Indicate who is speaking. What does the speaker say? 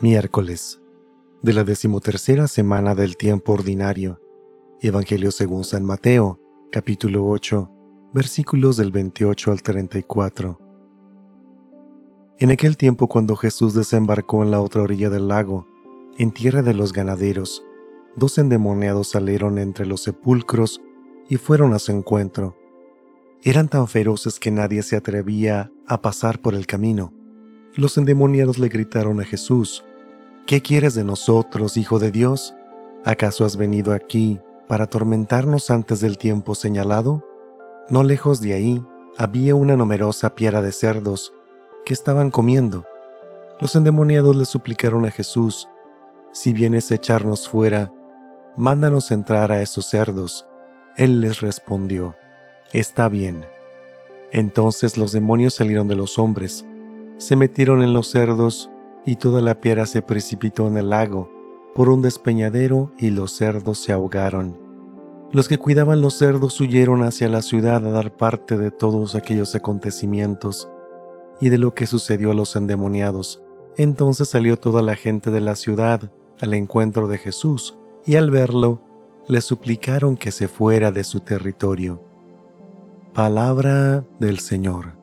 Speaker 1: Miércoles de la decimotercera semana del tiempo ordinario. Evangelio según San Mateo, capítulo 8, versículos del 28 al 34. En aquel tiempo cuando Jesús desembarcó en la otra orilla del lago, en tierra de los ganaderos, dos endemoniados salieron entre los sepulcros y fueron a su encuentro. Eran tan feroces que nadie se atrevía a pasar por el camino. Los endemoniados le gritaron a Jesús, ¿Qué quieres de nosotros, Hijo de Dios? ¿Acaso has venido aquí para atormentarnos antes del tiempo señalado? No lejos de ahí había una numerosa piara de cerdos que estaban comiendo. Los endemoniados le suplicaron a Jesús, si vienes a echarnos fuera, mándanos entrar a esos cerdos. Él les respondió, está bien. Entonces los demonios salieron de los hombres, se metieron en los cerdos y toda la piedra se precipitó en el lago por un despeñadero y los cerdos se ahogaron. Los que cuidaban los cerdos huyeron hacia la ciudad a dar parte de todos aquellos acontecimientos y de lo que sucedió a los endemoniados. Entonces salió toda la gente de la ciudad al encuentro de Jesús y al verlo le suplicaron que se fuera de su territorio. Palabra del Señor.